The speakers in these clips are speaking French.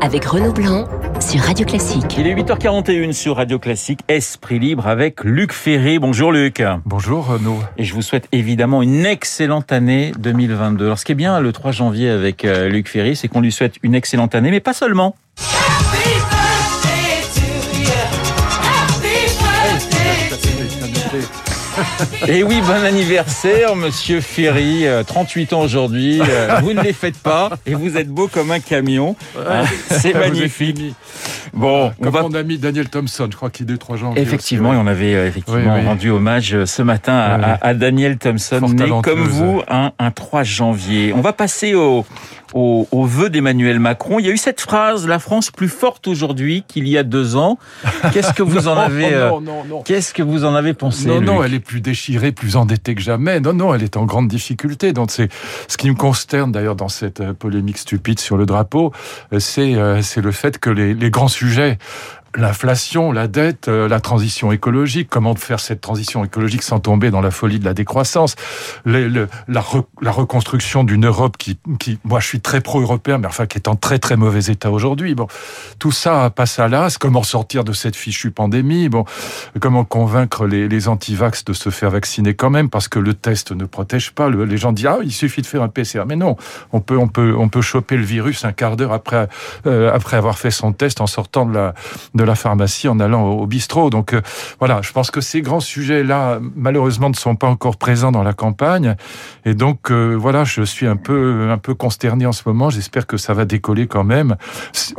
avec Renaud Blanc sur Radio Classique. Il est 8h41 sur Radio Classique, Esprit Libre avec Luc Ferry. Bonjour Luc. Bonjour Renaud. Et je vous souhaite évidemment une excellente année 2022. Alors ce qui est bien le 3 janvier avec euh, Luc Ferry, c'est qu'on lui souhaite une excellente année, mais pas seulement. Et oui, bon anniversaire, monsieur Ferry. 38 ans aujourd'hui. Euh, vous ne les faites pas et vous êtes beau comme un camion. Hein, c'est magnifique. Bon, comme mon ami Daniel Thompson, je crois qu'il est 3 janvier. Effectivement, et on avait euh, effectivement rendu hommage euh, ce matin à, Daniel Thompson, né comme vous un, un 3 janvier. On va passer au, au, au vœu d'Emmanuel Macron. Il y a eu cette phrase "La France plus forte aujourd'hui qu'il y a deux ans". Qu'est-ce que vous en avez Qu'est-ce que vous en avez pensé Non, non, elle est plus déchirée, plus endettée que jamais. Non, non, elle est en grande difficulté. Donc c'est ce qui me consterne d'ailleurs dans cette euh, polémique stupide sur le drapeau, c'est c'est le fait que les, les grands sujets l'inflation, la dette, euh, la transition écologique, comment faire cette transition écologique sans tomber dans la folie de la décroissance, la, la, reconstruction d'une Europe qui, qui, moi je suis très pro-européen, mais enfin qui est en très très mauvais état aujourd'hui. Bon, tout ça passe à l'as. Comment sortir de cette fichue pandémie? Bon, comment convaincre les, les anti-vax de se faire vacciner quand même? Parce que le test ne protège pas. les gens disent ah il suffit de faire un PCR, mais non, on peut on peut on peut choper le virus un quart d'heure après euh, après avoir fait son test en sortant de la la pharmacie en allant au, bistrot. Donc euh, voilà, je pense que ces grands sujets-là, malheureusement, ne sont pas encore présents dans la campagne. Et donc euh, voilà, je suis un peu un peu consterné en ce moment. J'espère que ça va décoller quand même.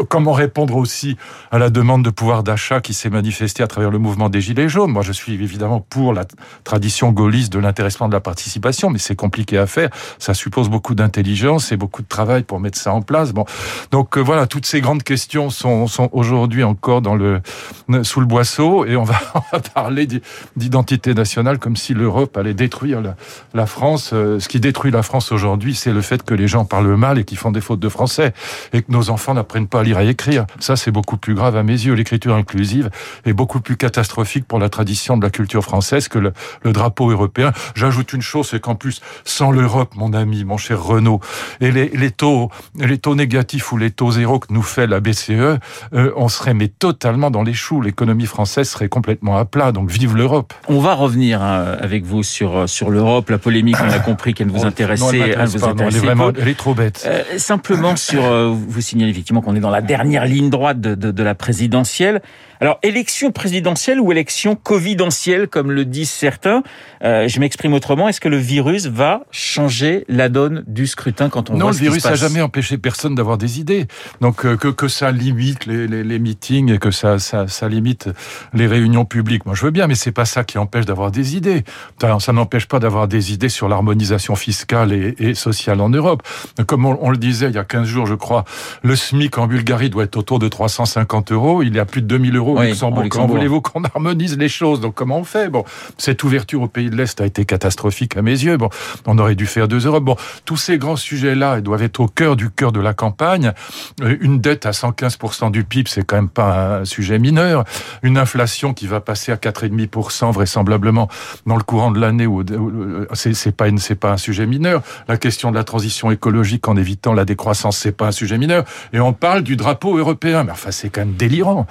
Comment répondre aussi à la demande de pouvoir d'achat qui s'est manifestée à travers le mouvement des Gilets jaunes? Moi, je suis évidemment pour la tradition gaulliste de l'intéressement de la participation, mais c'est compliqué à faire. Ça suppose beaucoup d'intelligence et beaucoup de travail pour mettre ça en place. Bon, donc euh, voilà, toutes ces grandes questions sont, sont aujourd'hui encore dans le, sous le boisseau et on va, parler d'identité nationale comme si l'Europe allait détruire la, France. Euh, ce qui détruit la France aujourd'hui, c'est le fait que les gens parlent mal et qu'ils font des fautes de français et que nos enfants n'apprennent pas à lire et écrire. Ça, c'est beaucoup plus grave à mes yeux. L'écriture inclusive est beaucoup plus catastrophique pour la tradition de la culture française que le, drapeau européen. J'ajoute une chose, c'est qu'en plus, sans l'Europe, mon ami, mon cher Renaud, et les, taux négatifs ou les taux zéro que nous fait la BCE, euh, on serait mais totalement totalement dans les choux. L'économie française serait complètement à plat. Donc vive l'Europe. On va revenir hein, avec vous sur euh, sur l'Europe. La polémique, on a compris qu'elle vous intéressait. elle, elle, est vraiment, elle est trop bête. Euh, simplement sur, euh, vous signalez effectivement qu'on est dans la dernière ligne droite de, de, de la présidentielle. Alors, élection présidentielle ou élection covidentielle, comme le disent certains. Euh, je m'exprime autrement. Est-ce que le virus va changer la donne du scrutin quand on non, voit ce qui se passe Non, le virus n'a jamais empêché personne d'avoir des idées. Donc, que, que ça limite les, les, les meetings et que ça, ça, ça, limite les réunions publiques. Moi, je veux bien, mais c'est pas ça qui empêche d'avoir des idées. Ça n'empêche pas d'avoir des idées sur l'harmonisation fiscale et, et, sociale en Europe. Comme on, le disait il y a 15 jours, je crois, le SMIC en Bulgarie doit être autour de 350 euros. Il y a plus de 2000 euros au Luxembourg. Comment voulez-vous qu'on harmonise les choses Donc, comment on fait Bon, cette ouverture au pays de l'Est a été catastrophique à mes yeux. Bon, on aurait dû faire 2 Europe. Bon, tous ces grands sujets-là, ils doivent être au cœur du cœur de la campagne. Euh, une dette à 115% du PIB, c'est quand même pas un sujet mineur. Une inflation qui va passer à 4,5% vraisemblablement dans le courant de l'année, où c'est pas c'est pas un sujet mineur. La question de la transition écologique en évitant la décroissance, c'est pas un sujet mineur. Et on parle du drapeau européen. Mais enfin, c'est quand même délirant.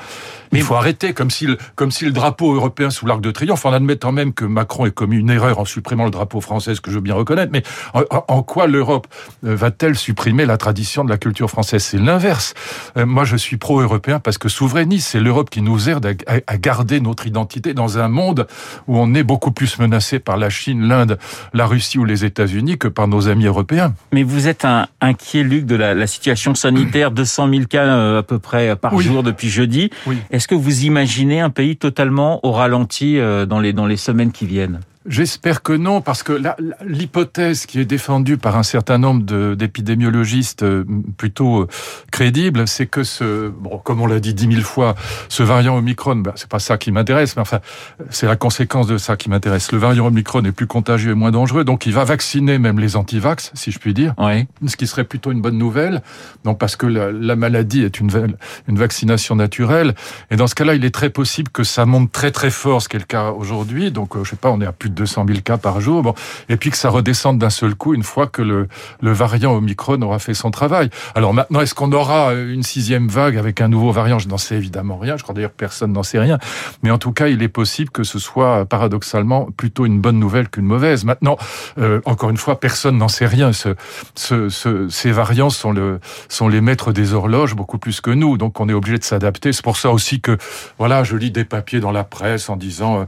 Mais faut arrêter, comme si, le, comme si le drapeau européen sous l'arc de triomphe, en admettant même que Macron ait commis une erreur en supprimant le drapeau français, ce que je veux bien reconnaître, mais en, quoi l'Europe euh, va-t-elle supprimer la tradition de la culture française? C'est l'inverse. Euh, moi, je suis pro-européen parce que souverainiste, c'est l'Europe qui nous aide à, garder notre identité dans un monde où on est beaucoup plus menacé par la Chine, l'Inde, la Russie ou les États-Unis que par nos amis européens. Mais vous êtes un inquiet, Luc, de la, situation sanitaire, 200 000 cas euh, à peu près par jour depuis jeudi. Oui. Est-ce que vous imaginez un pays totalement au ralenti euh, dans les, dans les semaines qui viennent? J'espère que non, parce que l'hypothèse qui est défendue par un certain nombre d'épidémiologistes euh, plutôt euh, crédibles, c'est que ce, bon, comme on l'a dit dix mille fois, ce variant Omicron, ben, c'est pas ça qui m'intéresse, mais enfin, c'est la conséquence de ça qui m'intéresse. Le variant Omicron est plus contagieux et moins dangereux, donc il va vacciner même les antivax, si je puis dire. Oui. Ce qui serait plutôt une bonne nouvelle, donc parce que la, la maladie est une, une vaccination naturelle, et dans ce cas-là, il est très possible que ça monte très très fort, ce qui est le cas aujourd'hui. Donc, euh, je sais pas, on est à plus plus de 200 000 cas par jour. Bon, et puis que ça redescende d'un seul coup une fois que le, le variant Omicron aura fait son travail. Alors maintenant, est-ce qu'on aura une sixième vague avec un nouveau variant? Je n'en sais évidemment rien. Je crois d'ailleurs personne n'en sait rien. Mais en tout cas, il est possible que ce soit paradoxalement plutôt une bonne nouvelle qu'une mauvaise. Maintenant, euh, encore une fois, personne n'en sait rien. Ce, ce, ce, ces variants sont, le, sont les maîtres des horloges beaucoup plus que nous. Donc on est obligé de s'adapter. C'est pour ça aussi que, voilà, je lis des papiers dans la presse en disant euh,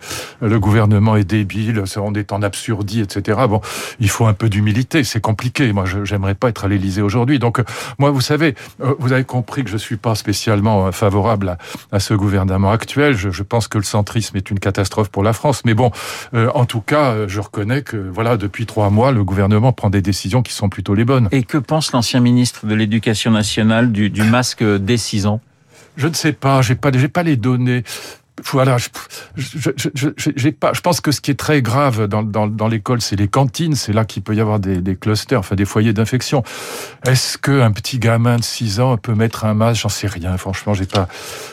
le gouvernement est débile, on est en absurdie, etc. Bon, il faut un peu d'humilité. C'est compliqué. Moi, j'aimerais pas être à l'Élysée aujourd'hui. Donc, euh, moi, vous savez, euh, vous avez compris que je suis pas spécialement favorable à, à ce gouvernement actuel. Je, je, pense que le centrisme est une catastrophe pour la France. Mais bon, en tout cas, je reconnais que, voilà, depuis trois mois, le gouvernement prend des décisions qui sont plutôt les bonnes. Et que pense l'ancien ministre de l'Éducation nationale du, du masque dès 6 ans? Je ne sais pas, j'ai pas, j'ai pas les données voilà, je, je, je, pas, je pense que ce qui est très grave dans, dans, dans l'école, c'est les cantines. C'est là qu'il peut y avoir des, des, clusters, enfin des foyers d'infection. Est-ce qu'un petit gamin de 6 ans peut mettre un masque? J'en sais rien. Franchement, j'ai pas.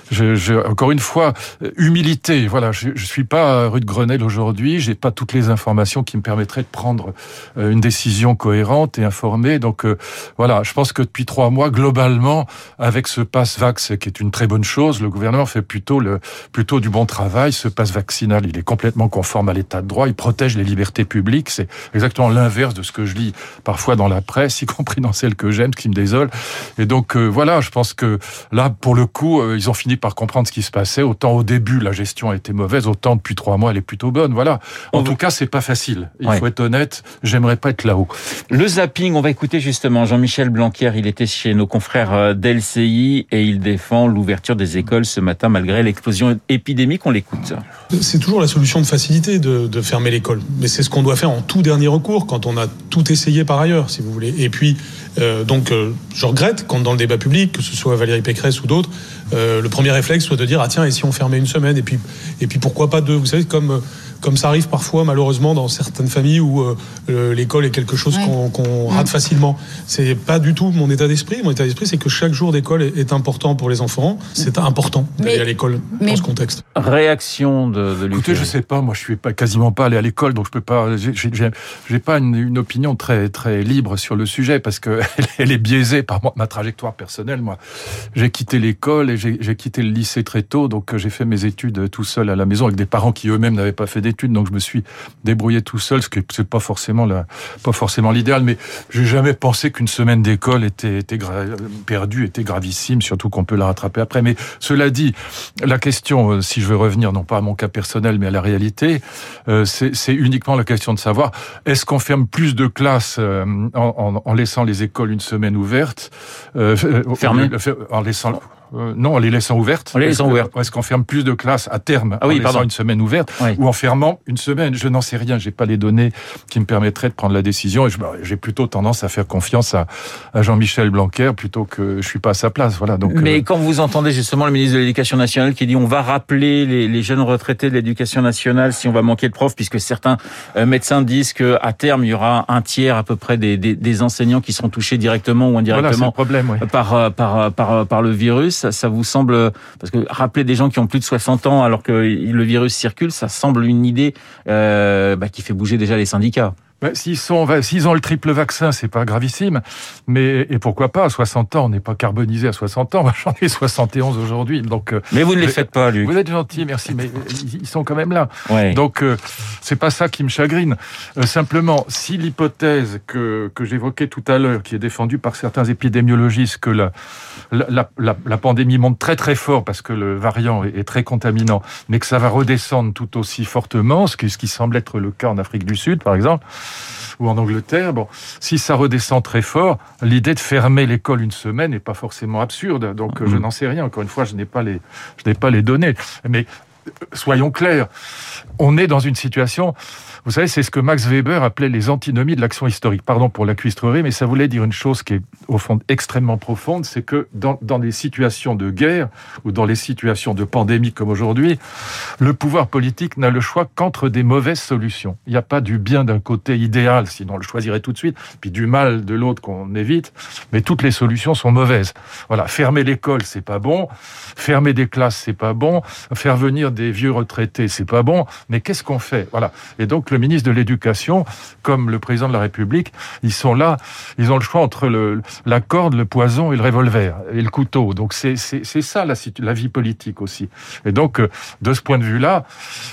Je, encore une fois, humilité. Voilà, je, je suis pas rue de Grenelle aujourd'hui. J'ai pas toutes les informations qui me permettraient de prendre euh, une décision cohérente et informée. Donc euh, voilà, je pense que depuis trois mois, globalement, avec ce pass vax, qui est une très bonne chose, le gouvernement fait plutôt le plutôt du bon travail. Ce passe vaccinal, il est complètement conforme à l'état de droit. Il protège les libertés publiques. C'est exactement l'inverse de ce que je lis parfois dans la presse, y compris dans celle que j'aime, qui me désole. Et donc euh, voilà, je pense que là, pour le coup, euh, ils ont fini par comprendre ce qui se passait. Autant au début, la gestion a été mauvaise, autant depuis trois mois, elle est plutôt bonne. Voilà. En tout cas, c'est pas facile. Il faut être honnête. J'aimerais pas être là-haut. Le zapping, on va écouter justement Jean-Michel Blanquer. Il était chez nos confrères euh, d'LCI et il défend l'ouverture des écoles ce matin malgré l'explosion épidémique, on l'écoute. C'est toujours la solution de facilité de, de fermer l'école. Mais c'est ce qu'on doit faire en tout dernier recours, quand on a tout essayé par ailleurs, si vous voulez. Et puis, euh, donc, euh, je regrette quand dans le débat public, que ce soit Valérie Pécresse ou d'autres, euh, le premier réflexe soit de dire ah tiens et si on fermait une semaine? Et puis et puis pourquoi pas deux? Vous savez comme comme ça arrive parfois malheureusement dans certaines familles où euh, l'école est quelque chose qu'on rate mm. facilement. C'est pas du tout mon état d'esprit. Mon état d'esprit, c'est que chaque jour d'école est, important pour les enfants. C'est important d'aller à l'école dans ce contexte. Réaction de, de Écoutez, je sais pas. Moi, je suis pas quasiment pas allé à l'école, donc je peux pas. J'ai pas une, une, opinion très très libre sur le sujet parce que elle, est biaisée par ma trajectoire personnelle. Moi, j'ai quitté l'école et j'ai quitté le lycée très tôt, donc j'ai fait mes études tout seul à la maison avec des parents qui eux-mêmes n'avaient pas fait d'études, donc je me suis débrouillé tout seul, ce qui c'est pas forcément la, pas forcément l'idéal, mais j'ai jamais pensé qu'une semaine d'école était, était perdue, était gravissime, surtout qu'on peut la rattraper après. Mais cela dit, la question, euh, si je veux revenir non pas à mon cas personnel, mais à la réalité, euh, c'est uniquement la question de savoir est-ce qu'on ferme plus de classes euh, en, en, laissant les écoles une semaine ouvertes, euh, fermées, en laissant euh, non, en les laissant ouvertes. En les laissant ouvertes. Est-ce qu'on ferme plus de classes à terme ah oui, en laissant une semaine ouverte ou en fermant une semaine? Je n'en sais rien. J'ai pas les données qui me permettraient de prendre la décision. Et bah, j'ai plutôt tendance à faire confiance à, à Jean-Michel Blanquer plutôt que je suis pas à sa place. Voilà. Donc. Mais euh, quand vous entendez justement le ministre de l'Éducation nationale qui dit on va rappeler les, les jeunes retraités de l'Éducation nationale si on va manquer de profs, puisque certains euh, médecins disent que à terme il y aura un tiers à peu près des, des, des enseignants qui seront touchés directement ou indirectement voilà, problème, ouais. par, par, par, par le virus ça, vous semble parce que rappeler des gens qui ont plus de 60 ans alors que le virus circule, ça semble une idée euh, bah, qui fait bouger déjà les syndicats. S'ils sont, s'ils ont le triple vaccin, c'est pas gravissime. Mais et pourquoi pas à 60 ans On n'est pas carbonisé à 60 ans. J'en ai 71 aujourd'hui. Donc. Euh, mais vous ne les faites pas, Luc. Vous êtes gentil, merci. Mais ils sont quand même là. Ouais. Donc euh, c'est pas ça qui me chagrine. Euh, simplement, si l'hypothèse que que j'évoquais tout à l'heure, qui est défendue par certains épidémiologistes, que la la, la la, pandémie monte très très fort parce que le variant est, est, très contaminant, mais que ça va redescendre tout aussi fortement, ce qui, ce qui semble être le cas en Afrique du Sud, par exemple ou en Angleterre. Bon, si ça redescend très fort, l'idée de fermer l'école une semaine n'est pas forcément absurde. Donc, je mm. n'en sais rien. Encore une fois, je n'ai pas les, je n'ai pas les données. Mais soyons clairs, on est dans une situation vous savez, c'est ce que Max Weber appelait les antinomies de l'action historique. Pardon pour la cuistrerie, mais ça voulait dire une chose qui est au fond extrêmement profonde, c'est que dans, dans des situations de guerre ou dans les situations de pandémie comme aujourd'hui, le pouvoir politique n'a le choix qu'entre des mauvaises solutions. Il n'y a pas du bien d'un côté idéal, sinon on le choisirait tout de suite, puis du mal de l'autre qu'on évite, mais toutes les solutions sont mauvaises. Voilà, fermer l'école, c'est pas bon, fermer des classes, c'est pas bon, faire venir des vieux retraités, c'est pas bon, mais qu'est-ce qu'on fait? Voilà. Et donc le ministre de l'Éducation, comme le président de la République, ils sont là, ils ont le choix entre le, la corde, le poison et le revolver et le couteau. Donc c'est ça la, vie politique aussi. Et donc euh, de ce point de vue-là,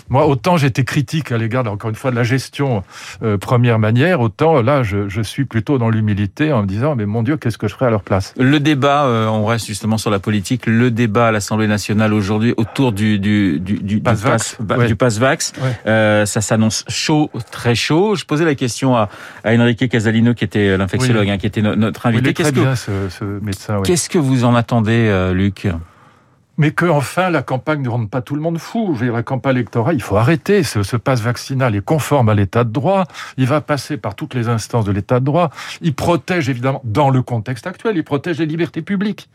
moi autant j'étais critique à l'égard encore une fois de la gestion euh, première manière, autant là je, je suis plutôt dans l'humilité en me disant mais mon Dieu qu'est-ce que je ferais à leur place? Le débat, euh, on reste justement sur la politique, le débat à l'Assemblée nationale aujourd'hui autour du du, du, pass vax, du pass vax, euh, ça s'annonce chaud, très chaud. Je posais la question à, à Enrique Casalino qui était l'infectiologue, hein, qui était notre invité. Qu'est-ce que ce, ce médecin Qu'est-ce que vous en attendez, euh, Luc? Mais que enfin la campagne ne rende pas tout le monde fou. la campagne électorale, il faut arrêter. Ce, ce passe vaccinal est conforme à l'état de droit. Il va passer par toutes les instances de l'état de droit. Il protège évidemment, dans le contexte actuel, il protège les libertés publiques.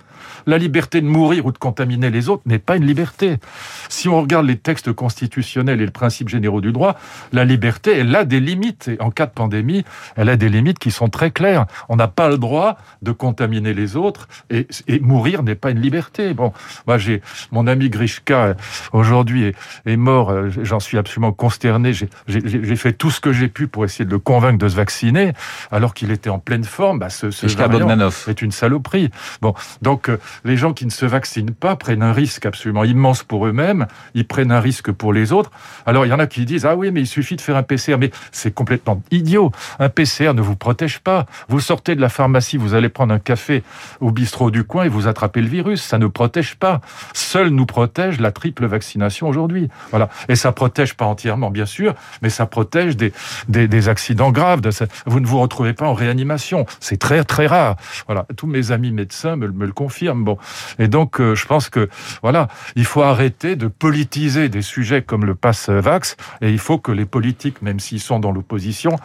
La liberté de mourir ou de contaminer les autres n'est pas une liberté. Si on regarde les textes constitutionnels et le principe généraux du droit, la liberté, elle a des limites. Et en cas de pandémie, elle a des limites qui sont très claires. On n'a pas le droit de contaminer les autres et, et mourir n'est pas une liberté. Bon, moi j'ai mon ami Grishka aujourd'hui est, est, mort. J'en suis absolument consterné. J'ai fait tout ce que j'ai pu pour essayer de le convaincre de se vacciner, alors qu'il était en pleine forme. Bah, ce, ce est une saloperie. Bon, donc les gens qui ne se vaccinent pas prennent un risque absolument immense pour eux-mêmes, ils prennent un risque pour les autres. Alors il y en a qui disent ah oui mais il suffit de faire un PCR, mais c'est complètement idiot. Un PCR ne vous protège pas. Vous sortez de la pharmacie, vous allez prendre un café au bistrot du coin et vous attrapez le virus. Ça ne protège pas. Seul nous protège la triple vaccination aujourd'hui. Voilà. Et ça protège pas entièrement bien sûr, mais ça protège des des, accidents graves. vous ne vous retrouvez pas en réanimation. C'est très très rare. Voilà. Tous mes amis médecins me, le confient Bon, et donc euh, je pense que voilà, il faut arrêter de politiser des sujets comme le pass vax, et il faut que les politiques, même s'ils sont dans l'opposition,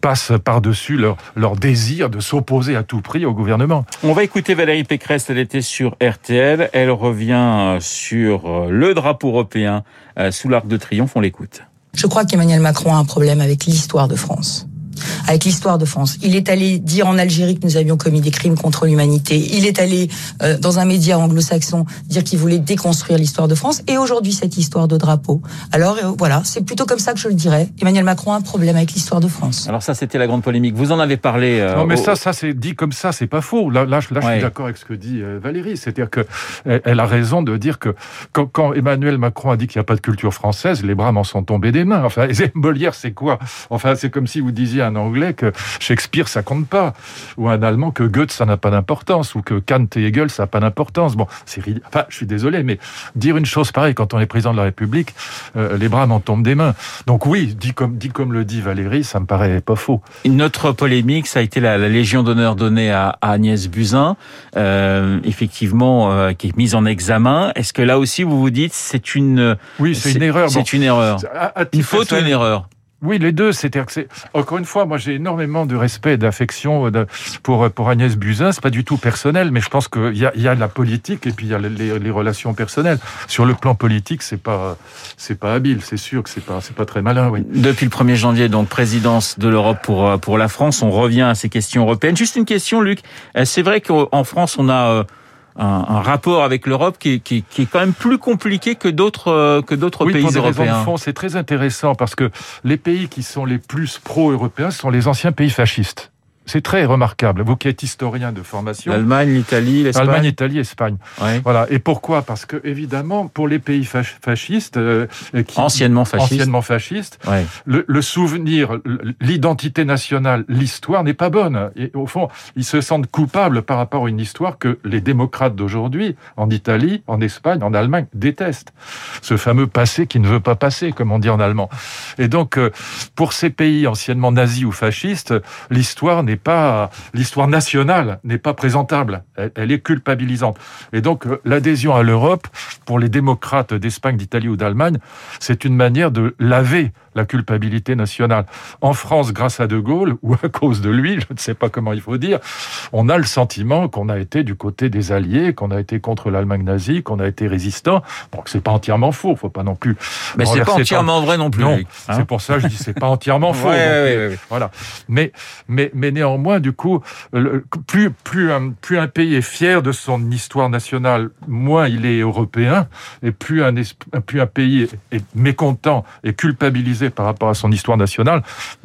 passent par-dessus leur, leur désir de s'opposer à tout prix au gouvernement. On va écouter Valérie Pécresse, elle était sur RTL, elle revient sur euh, le drapeau européen euh, sous l'arc de triomphe, on l'écoute. Je crois qu'Emmanuel Macron a un problème avec l'histoire de France avec l'histoire de France. Il est allé dire en Algérie que nous avions commis des crimes contre l'humanité. Il est allé euh, dans un média anglo-saxon dire qu'il voulait déconstruire l'histoire de France. Et aujourd'hui, cette histoire de drapeau. Alors euh, voilà, c'est plutôt comme ça que je le dirais. Emmanuel Macron a un problème avec l'histoire de France. Alors ça, c'était la grande polémique. Vous en avez parlé. Euh, non, mais ça, ça c'est dit comme ça, c'est pas faux. Là, là, je suis d'accord avec ce que dit Valérie. C'est-à-dire que elle, a raison de dire que quand, quand Emmanuel Macron a dit qu'il n'y a pas de culture française, les bras m'en sont tombés des mains. Enfin, Molière, c'est quoi? Enfin, c'est comme si vous disiez un anglais que Shakespeare, ça compte pas, ou un allemand que Goethe, ça n'a pas d'importance, ou que Kant et Hegel, ça n'a pas d'importance. Bon, c'est enfin, je suis désolé, mais dire une chose pareille quand on est président de la République, euh, les bras m'en tombent des mains. Donc oui, dit comme, dit comme le dit Valérie, ça me paraît pas faux. Une autre polémique, ça a été la, Légion d'honneur donnée à, Agnès Buzyn, euh, effectivement, euh, qui est mise en examen. Est-ce que là aussi, vous vous dites, c'est une... Oui, c'est une erreur. C'est une erreur. Une faute ou une erreur? Oui, les deux. C'est-à-dire que c'est encore une fois, moi j'ai énormément de respect, d'affection euh, pour pour Agnès Buzyn. C'est pas du tout personnel, mais je pense qu'il y a, y a la politique et puis il y a les, relations personnelles. Sur le plan politique, c'est pas c'est pas habile. C'est sûr que c'est pas c'est pas très malin. Oui. Depuis le 1er janvier, donc présidence de l'Europe pour euh, pour la France, on revient à ces questions européennes. Juste une question, Luc. Euh, c'est vrai qu'en France, on a un, rapport avec l'Europe qui, qui, qui, est quand même plus compliqué que d'autres euh, que d'autres oui, pays pour des européens. Raisons de fond, c'est très intéressant parce que les pays qui sont les plus pro-européens sont les anciens pays fascistes. C'est très remarquable. Vous qui êtes historien de formation. L'Allemagne, l'Italie, l'Espagne. Allemagne, Italie, Espagne. Voilà. Et pourquoi? Parce que évidemment, pour les pays fascistes, euh, qui, anciennement fascistes, anciennement fascistes, le, le, souvenir, l'identité nationale, l'histoire n'est pas bonne. Et au fond, ils se sentent coupables par rapport à une histoire que les démocrates d'aujourd'hui, en Italie, en Espagne, en Allemagne, détestent. Ce fameux passé qui ne veut pas passer, comme on dit en allemand. Et donc, euh, pour ces pays anciennement nazis ou fascistes, l'histoire n'est pas l'histoire nationale n'est pas présentable, elle, est culpabilisante. Et donc euh, l'adhésion à l'Europe pour les démocrates d'Espagne, d'Italie ou d'Allemagne, c'est une manière de laver la culpabilité nationale. En France, grâce à De Gaulle, ou à cause de lui, je ne sais pas comment il faut dire, on a le sentiment qu'on a été du côté des Alliés, qu'on a été contre l'Allemagne nazie, qu'on a été résistant. Donc c'est pas entièrement faux, faut pas non plus. Mais c'est pas entièrement vrai non plus. Non, c'est hein. pour ça que je dis c'est pas entièrement faux. ouais, voilà. Mais mais mais néanmoins, du coup, plus, plus, un, plus un pays est fier de son histoire nationale, moins il est européen, et plus un, plus un pays est mécontent et culpabilisé par rapport à son histoire nationale,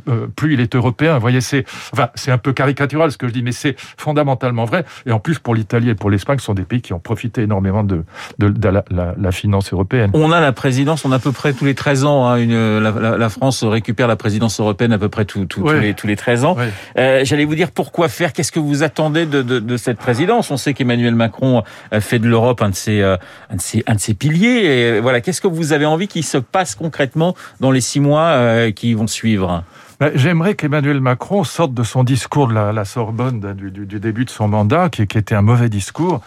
euh, plus il est européen. Vous voyez, c'est enfin, un peu caricatural ce que je dis, mais c'est fondamentalement vrai. Et en plus, pour l'Italie et pour l'Espagne, ce sont des pays qui ont profité énormément de, de, de la, la, la, finance européenne. On a la présidence, on a à peu près tous les 13 ans. Hein, une, la, la, France récupère la présidence européenne à peu près tous, tous, les, tous les 13 ans. Euh, J'allais vous dire pourquoi faire Qu'est-ce que vous attendez de, de, cette présidence? On sait qu'Emmanuel Macron fait de l'Europe un de ses euh, un un de ses piliers. Et voilà, qu'est-ce que vous avez envie qu'il se passe concrètement dans les six mois euh, qui vont suivre? Ben, J'aimerais qu'Emmanuel Macron sorte de son discours de la, Sorbonne du, début de son mandat, qui était un mauvais discours,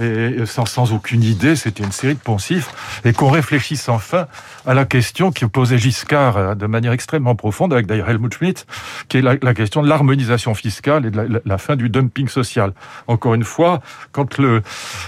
et sans, sans aucune idée, c'était une série de poncifs, et qu'on réfléchisse enfin à la question qui posait Giscard euh, de manière extrêmement profonde, avec d'ailleurs Helmut Schmidt, qui est la, question de l'harmonisation fiscale et de la, fin du dumping social. Encore une fois, quand le,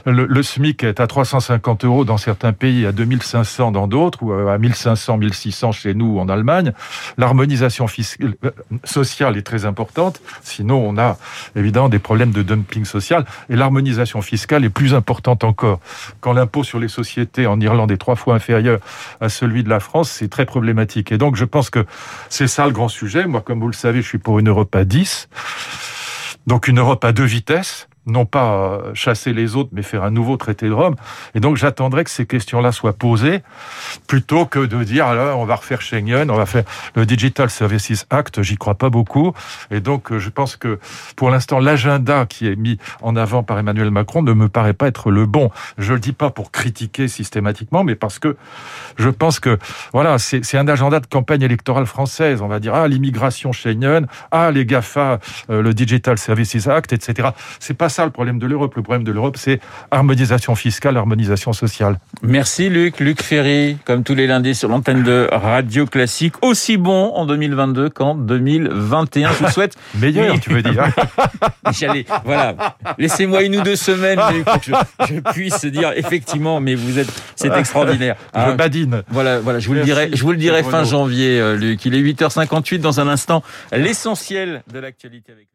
le, le, SMIC est à 350 euros dans certains pays, à 2500 dans d'autres, ou à 1500, 1600 chez nous en Allemagne, l'harmonisation euh, sociale est très importante, sinon on a évidemment des problèmes de dumping social, et l'harmonisation fiscale est plus importante encore. Quand l'impôt sur les sociétés en Irlande est trois fois inférieur à celui de la France, c'est très problématique. Et donc, je pense que c'est ça le grand sujet. Moi, comme vous le savez, je suis pour une Europe à 10. Donc, une Europe à deux vitesses non pas euh, chasser les autres, mais faire un nouveau traité de Rome. Et donc j'attendrai que ces questions-là soient posées, plutôt que de dire alors on va refaire Schengen, on va faire le Digital Services Act. J'y crois pas beaucoup. Et donc euh, je pense que pour l'instant l'agenda qui est mis en avant par Emmanuel Macron ne me paraît pas être le bon. Je le dis pas pour critiquer systématiquement, mais parce que je pense que voilà c'est un agenda de campagne électorale française. On va dire ah l'immigration Schengen, ah les Gafa, euh, le Digital Services Act, etc. C'est pas ça le problème de l'Europe. Le problème de l'Europe, c'est harmonisation fiscale, harmonisation sociale. Merci Luc. Luc Ferry, comme tous les lundis sur l'antenne de Radio Classique, aussi bon en 2022 qu'en 2021. Je vous souhaite... Meilleur, tu veux dire. J'allais, voilà. Laissez-moi une ou deux semaines pour que je, puisse dire effectivement, mais vous êtes, c'est extraordinaire. Je hein. badine. Voilà, voilà. Je vous le dirai, je vous le dirai fin janvier, euh, Luc. Il est 8h58 dans un instant. L'essentiel de l'actualité avec